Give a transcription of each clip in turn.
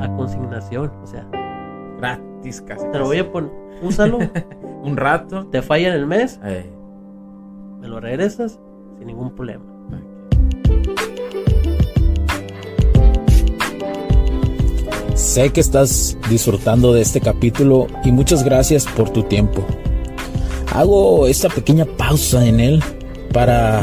a consignación, o sea, Gratis casi. te lo voy a poner, úsalo, Un rato. te falla en el mes, Eh, me lo regresas sin ningún problema. Sé que estás disfrutando de este capítulo y muchas gracias por tu tiempo. Hago esta pequeña pausa en él para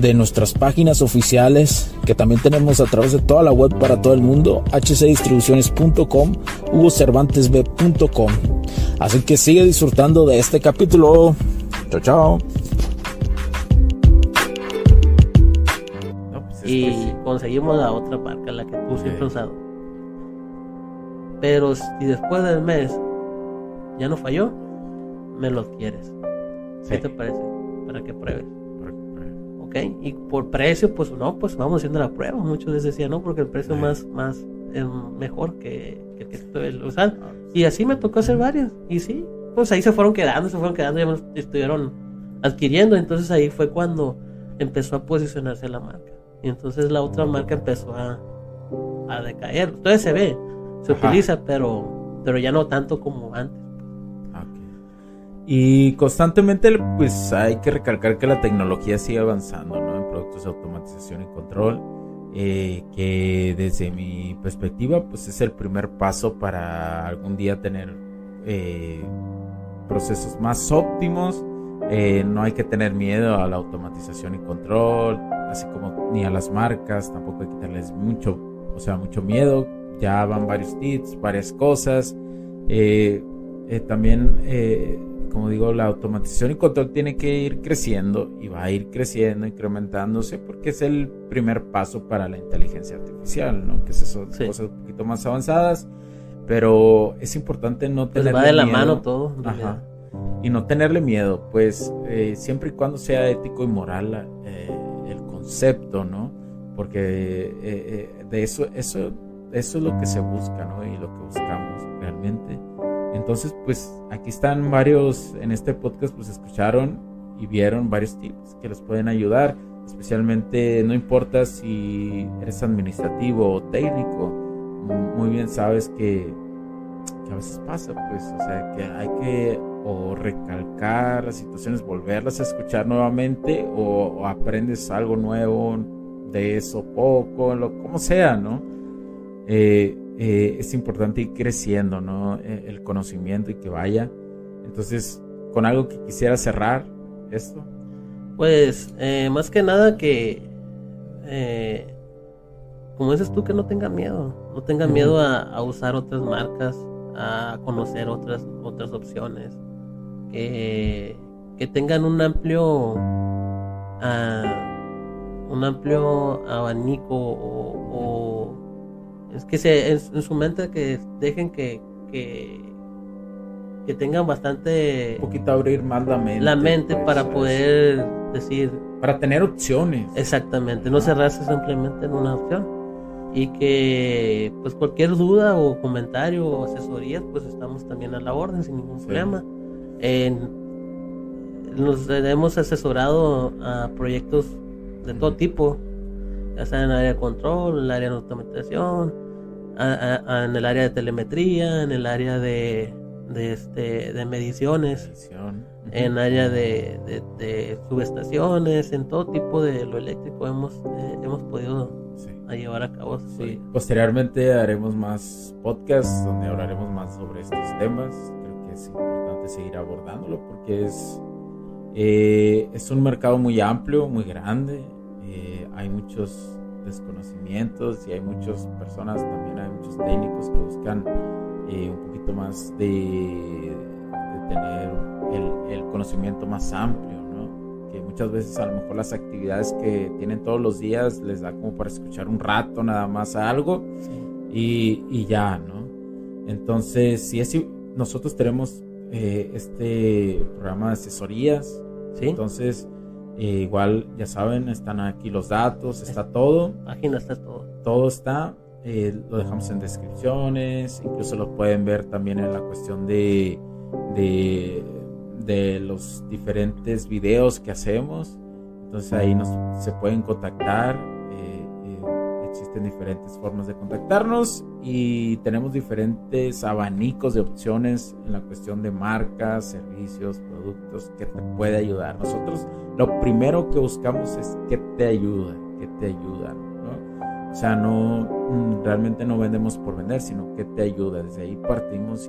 de nuestras páginas oficiales que también tenemos a través de toda la web para todo el mundo, hcdistribuciones.com, hugocervantesb.com. Así que sigue disfrutando de este capítulo. Chao, chao. no, pues es y que sí. conseguimos la otra marca, la que tú siempre Sí. has usado. Pero si después del mes ya no falló, me lo quieres. ¿Qué te parece? Para que pruebes. ¿Ok? Y por precio, pues no, pues vamos haciendo la prueba. Muchos les decían, no, porque el precio más, más es mejor que, que el que estoy usando. Y así me tocó hacer varias. Y sí, pues ahí se fueron quedando, se fueron quedando, ya estuvieron adquiriendo. Entonces ahí fue cuando empezó a posicionarse la marca. Y entonces la otra marca empezó a, a decaer. Todavía se ve, se Ajá. utiliza, pero, pero ya no tanto como antes. Y constantemente, pues hay que recalcar que la tecnología sigue avanzando. En productos de automatización y control, eh, que desde mi perspectiva, pues es el primer paso para algún día tener eh, procesos más óptimos. Eh, no hay que tener miedo a la automatización y control, así como ni a las marcas, tampoco hay que tenerles mucho, o sea, mucho miedo. Ya van varios tips, varias cosas. También, como digo, la automatización y control tiene que ir creciendo y va a ir creciendo, incrementándose, porque es el primer paso para la inteligencia artificial, ¿no? Que es Sí. cosas un poquito más avanzadas, pero es importante no Pues tener va de la mano todo. Ajá. Y no tenerle miedo, pues eh, siempre y cuando sea ético y moral eh, el concepto, ¿no? Porque eh, de eso, eso, eso es lo que se busca, ¿no? Y lo que buscamos realmente. Entonces, pues aquí están varios, en este podcast, pues escucharon y vieron varios tips que les pueden ayudar. Especialmente, no importa si eres administrativo o técnico, muy bien sabes que, que a veces pasa, pues, o sea, que hay que o recalcar las situaciones, volverlas a escuchar nuevamente o, o aprendes algo nuevo de eso poco, lo como sea, ¿no? Eh, eh, es importante ir creciendo, ¿no? Eh, El conocimiento y que vaya. Entonces, con algo que quisiera cerrar esto. Pues eh, más que nada que, eh, como dices tú, que no tengan miedo, no tengan Ujú. miedo a, a usar otras marcas, a conocer otras otras opciones, que, que tengan un amplio ah, un amplio abanico o, o- es que se en, en su mente que dejen que, que que tengan bastante Un poquito abrir más la mente. la mente pues, para ¿sabes? poder decir Para tener opciones. exactamente, no cerrarse simplemente en una opción. Y que pues cualquier duda o comentario o asesoría, pues estamos también a la orden sin ningún Sí. problema. En- nos hemos asesorado a proyectos de todo tipo, ya sea en el área de control, el área de automatización, a- a- a- en el área de telemetría, en el área de, de, este, de mediciones Edición. en área de, de- de subestaciones, en todo tipo de lo eléctrico hemos, eh, hemos podido Sí. a llevar a cabo. Sí. Posteriormente haremos más podcasts donde hablaremos más sobre estos temas. Creo es importante seguir abordándolo porque es, eh, es un mercado muy amplio, muy grande. Eh, hay muchos desconocimientos y hay muchas personas, también hay muchos técnicos que buscan eh, un poquito más de, de tener el, el, conocimiento más amplio, ¿no? Que muchas veces a lo mejor las actividades que tienen todos los días les da como para escuchar un rato nada más algo y, y, ya, ¿no? Entonces, si es, nosotros tenemos eh, este programa de asesorías, ¿Sí? entonces eh, igual, ya saben, están aquí los datos, está todo. Página está todo. Todo está. Eh, lo dejamos en descripciones. Incluso lo pueden ver también en la cuestión de, de, de los diferentes videos que hacemos. Entonces ahí nos, se pueden contactar. Existen diferentes formas de contactarnos y tenemos diferentes abanicos de opciones en la cuestión de marcas, servicios, productos que te puede ayudar. Nosotros lo primero que buscamos es que te ayuda, que te ayuda. ¿no? O sea, no realmente no vendemos por vender, sino que te ayuda. Desde ahí partimos.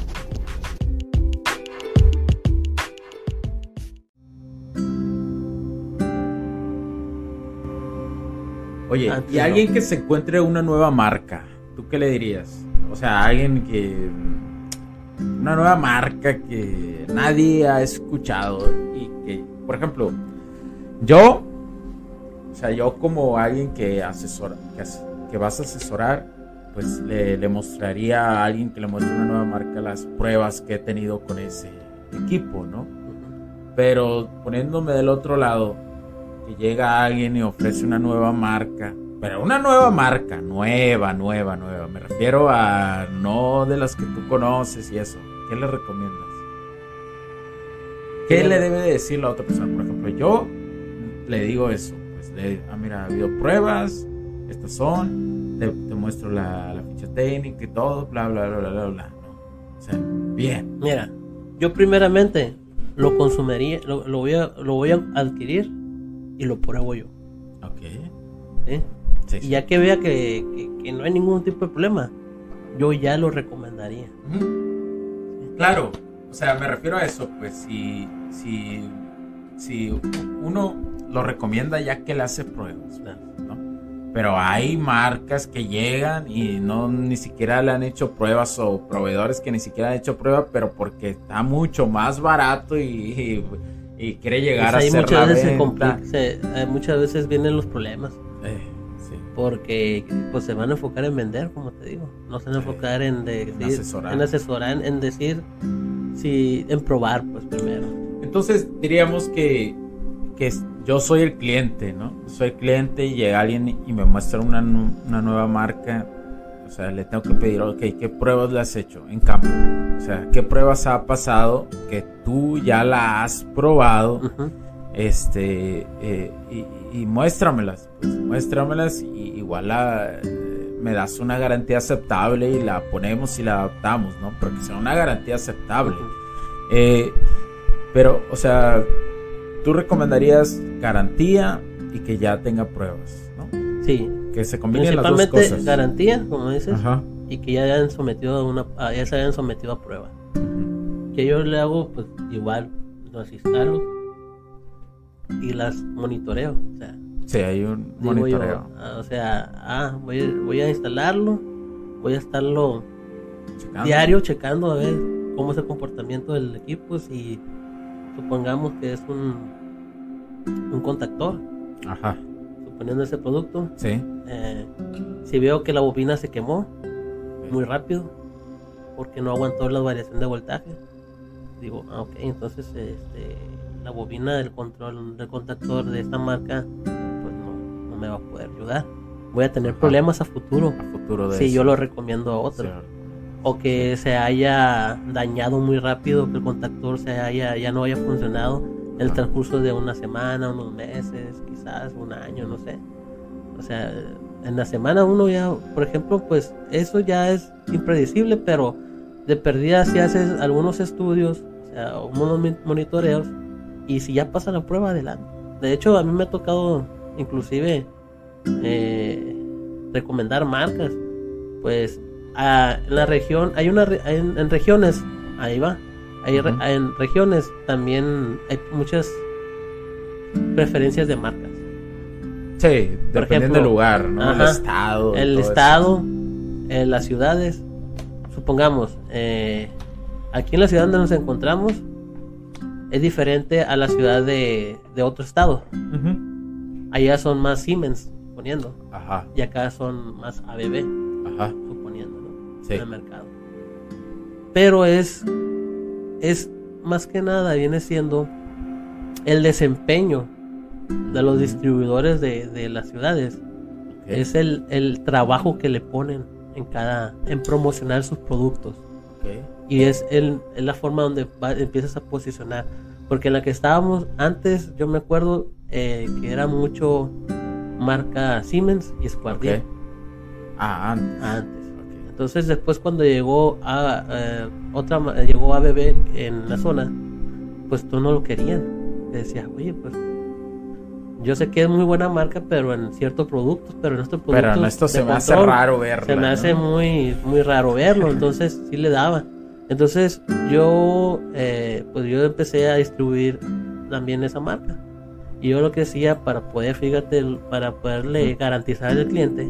Oye, Antes y no. alguien que se encuentre una nueva marca, ¿tú qué le dirías? O sea, alguien que. Una nueva marca que nadie ha escuchado y que, por ejemplo, yo, o sea, yo como alguien que asesora, que, as- que vas a asesorar, pues le, le mostraría a alguien que le muestre una nueva marca las pruebas que he tenido con ese equipo, ¿no? Pero poniéndome del otro lado, que llega alguien y ofrece una nueva marca, pero una nueva marca, nueva, nueva, nueva. Me refiero a no de las que tú conoces y eso. ¿Qué le recomiendas? ¿Qué le debe de decir la otra persona? Por ejemplo, yo le digo eso. Pues le, ah, mira, ha habido pruebas, estas son, te, te muestro la, la ficha técnica y todo, bla, bla, bla, bla, bla, bla. ¿no? O sea, bien. Mira, yo primeramente lo consumiría, lo, lo voy, a, lo voy a adquirir y lo pruebo yo. Ok. ¿sí? Sí, Y ya que vea que, que- que no hay ningún tipo de problema, yo ya lo recomendaría. Claro, o sea, me refiero a eso, pues si, si, si uno lo recomienda ya que le hace pruebas, ¿no? Pero hay marcas que llegan y no ni siquiera le han hecho pruebas o proveedores que ni siquiera han hecho pruebas, pero porque está mucho más barato y, y, y quiere llegar Pues ahí a hacer muchas la veces, venta. se- eh, muchas veces vienen los problemas. Eh, sí. Porque pues se van a enfocar en vender, como te digo. No se van a enfocar en, asesorar. en asesorar, en, decir, si, en probar, pues primero. Entonces diríamos que, que yo soy el cliente, ¿no? Soy el cliente y llega alguien y me muestra una, una nueva marca. O sea, le tengo que pedir, ok, ¿qué pruebas le has hecho en campo? O sea, ¿qué pruebas ha pasado que tú ya la has probado? Este, eh, y, y muéstramelas, pues muéstramelas y igual la, eh, me das una garantía aceptable y la ponemos y la adaptamos, ¿no? Pero que sea una garantía aceptable. Eh, pero, o sea, tú recomendarías garantía y que ya tenga pruebas, ¿no? Sí, Que se combinen las dos principalmente cosas. garantía, como dices, Ajá. y que ya hayan sometido a una, ya se hayan sometido a prueba. Que yo le hago, pues igual, las instalo y las monitoreo. O sea, Sí, hay un monitoreo. yo, ah, o sea, ah, voy, voy a instalarlo, voy a estarlo checando. diario checando a ver cómo es el comportamiento del equipo. Si supongamos que es un un contactor. Ajá. Suponiendo ese producto. Sí. Eh, si veo que la bobina se quemó muy rápido, porque no aguantó la variación de voltaje, digo, ah, ok, entonces este, la bobina del control del contactor de esta marca, pues no, no me va a poder ayudar. Voy a tener problemas a futuro A futuro de si eso. yo lo recomiendo a otro. Sí. O que se haya dañado muy rápido, que el contactor se haya, ya no haya funcionado en el transcurso de una semana, unos meses, quizás un año, no sé. O sea, en la semana uno ya, por ejemplo, pues eso ya es impredecible, pero de perdida si haces algunos estudios, o sea, monitoreos, y si ya pasa la prueba, adelante. De hecho, a mí me ha tocado inclusive eh, recomendar marcas. Pues a- en la región, hay una, en, en regiones, ahí va, hay re- en regiones también hay muchas preferencias de marcas. Sí, dependiendo ejemplo, del lugar, ¿no? El estado. el estado, eh, las ciudades, supongamos, eh, aquí en la ciudad donde nos encontramos es diferente a la ciudad de, de otro estado. Allá son más Siemens poniendo Ajá, y acá son más ABB ajá. suponiendo ¿no? Sí. en el mercado. Pero es es más que nada viene siendo el desempeño de los distribuidores de, de las ciudades. Es el, el trabajo que le ponen en cada en promocionar sus productos. Y es, el, es la forma donde va- empiezas a posicionar. Porque en la que estábamos antes yo me acuerdo eh, que era mucho marca Siemens y. Squardier Ah, antes. entonces después cuando llegó a eh, otra llegó ABB en la zona pues tú no lo querían decía oye pues yo sé que es muy buena marca pero en ciertos productos pero en estos productos Pero en esto se me hace raro verla. se me ¿no? hace muy muy raro verlo entonces sí le daba entonces yo eh, pues yo empecé a distribuir también esa marca y yo lo que hacía para poder fíjate para poderle garantizar al cliente